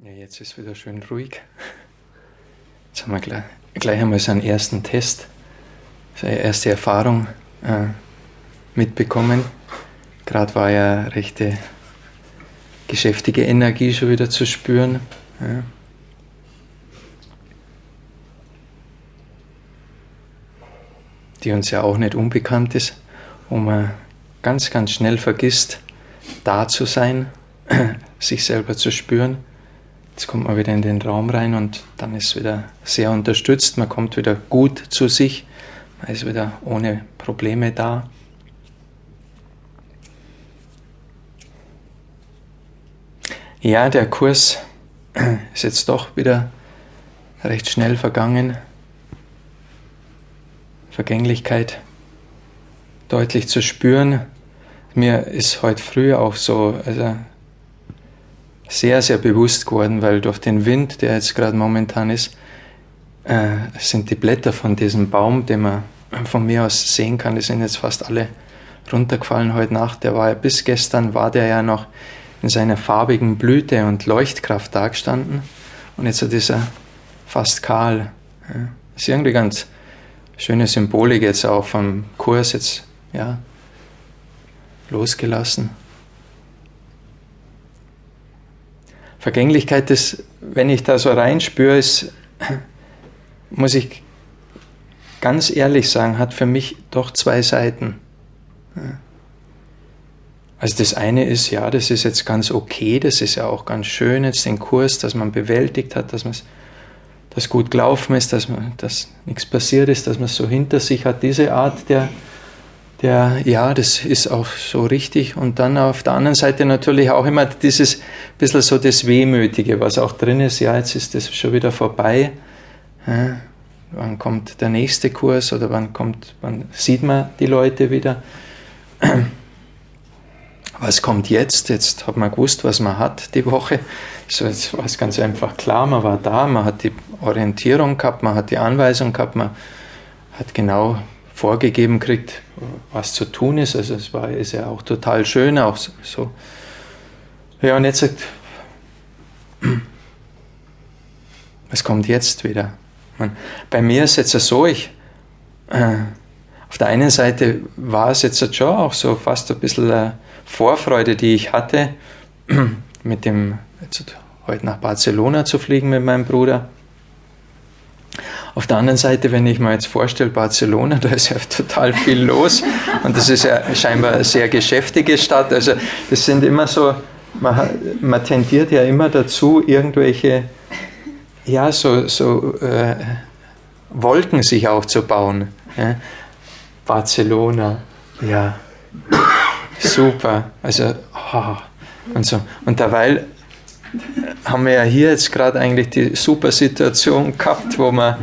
Ja, jetzt ist wieder schön ruhig. Jetzt haben wir gleich, gleich einmal so einen ersten Test, so eine erste Erfahrung äh, mitbekommen. Gerade war ja rechte geschäftige Energie schon wieder zu spüren. Ja. Die uns ja auch nicht unbekannt ist, wo man ganz, ganz schnell vergisst, da zu sein, sich selber zu spüren Jetzt kommt man wieder in den Raum rein und dann ist wieder sehr unterstützt. Man kommt wieder gut zu sich. Man ist wieder ohne Probleme da. Ja, der Kurs ist jetzt doch wieder recht schnell vergangen. Vergänglichkeit deutlich zu spüren. Mir ist heute früh auch so, also sehr, sehr bewusst geworden, weil durch den Wind, der jetzt gerade momentan ist, äh, sind die Blätter von diesem Baum, den man von mir aus sehen kann, die sind jetzt fast alle runtergefallen heute Nacht. Der war ja bis gestern, war der ja noch in seiner farbigen Blüte und Leuchtkraft dagestanden und jetzt ist er fast kahl. Ja. Ist irgendwie ganz schöne Symbolik jetzt auch vom Kurs jetzt, ja, losgelassen. Vergänglichkeit, das, wenn ich da so reinspüre, ist, muss ich ganz ehrlich sagen, hat für mich doch zwei Seiten. Also das eine ist, ja, das ist jetzt ganz okay, das ist ja auch ganz schön, jetzt den Kurs, dass man bewältigt hat, dass man das gut gelaufen ist, dass, man, dass nichts passiert ist, dass man es so hinter sich hat. Diese Art der der, ja, das ist auch so richtig. Und dann auf der anderen Seite natürlich auch immer dieses bisschen so das Wehmütige, was auch drin ist. Ja, jetzt ist das schon wieder vorbei. Ja, wann kommt der nächste Kurs oder wann kommt, wann sieht man die Leute wieder? Was kommt jetzt? Jetzt hat man gewusst, was man hat die Woche. So, jetzt war es ganz einfach klar, man war da, man hat die Orientierung gehabt, man hat die Anweisung gehabt, man hat genau vorgegeben kriegt, was zu tun ist. Also es war ist ja auch total schön, auch so. Ja, und jetzt sagt, was kommt jetzt wieder? Man, bei mir ist jetzt so, ich, äh, auf der einen Seite war es jetzt schon auch so fast ein bisschen äh, Vorfreude, die ich hatte, mit dem, jetzt heute nach Barcelona zu fliegen mit meinem Bruder. Auf der anderen Seite, wenn ich mir jetzt vorstelle, Barcelona, da ist ja total viel los und das ist ja scheinbar eine sehr geschäftige Stadt. Also das sind immer so, man, man tendiert ja immer dazu, irgendwelche, ja, so, so äh, Wolken sich aufzubauen. Ja. Barcelona, ja, super. Also, oh, und so. Und derweil haben wir ja hier jetzt gerade eigentlich die super Situation gehabt, wo man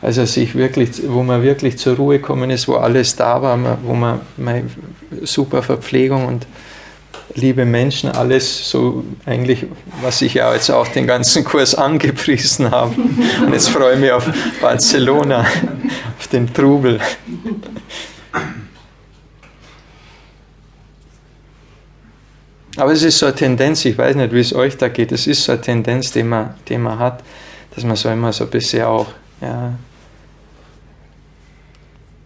also sich wirklich, wo man wirklich zur Ruhe gekommen ist, wo alles da war, wo man super Verpflegung und liebe Menschen, alles so eigentlich, was ich ja jetzt auch den ganzen Kurs angepriesen habe. Und jetzt freue ich mich auf Barcelona, auf den Trubel. Aber es ist so eine Tendenz, ich weiß nicht, wie es euch da geht, es ist so eine Tendenz, die man, die man hat, dass man so immer so ein bisschen auch ja,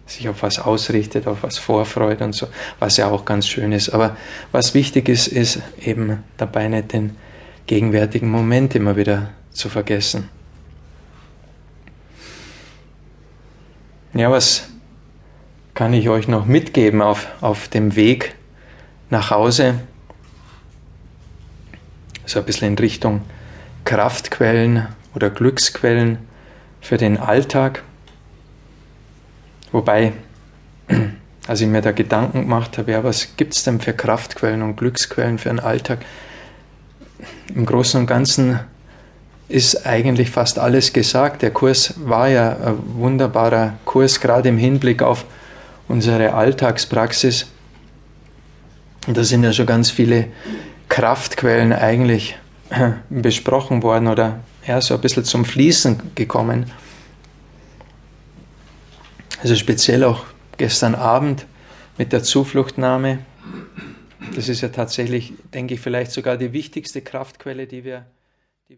sich auf was ausrichtet, auf was vorfreut und so, was ja auch ganz schön ist. Aber was wichtig ist, ist eben dabei nicht den gegenwärtigen Moment immer wieder zu vergessen. Ja, was kann ich euch noch mitgeben auf, auf dem Weg nach Hause? So ein bisschen in Richtung Kraftquellen oder Glücksquellen für den Alltag. Wobei, als ich mir da Gedanken gemacht habe, ja, was gibt es denn für Kraftquellen und Glücksquellen für den Alltag? Im Großen und Ganzen ist eigentlich fast alles gesagt. Der Kurs war ja ein wunderbarer Kurs, gerade im Hinblick auf unsere Alltagspraxis. Und da sind ja schon ganz viele Kraftquellen eigentlich besprochen worden oder ja, so ein bisschen zum Fließen gekommen. Also speziell auch gestern Abend mit der Zufluchtnahme. Das ist ja tatsächlich, denke ich, vielleicht sogar die wichtigste Kraftquelle, die wir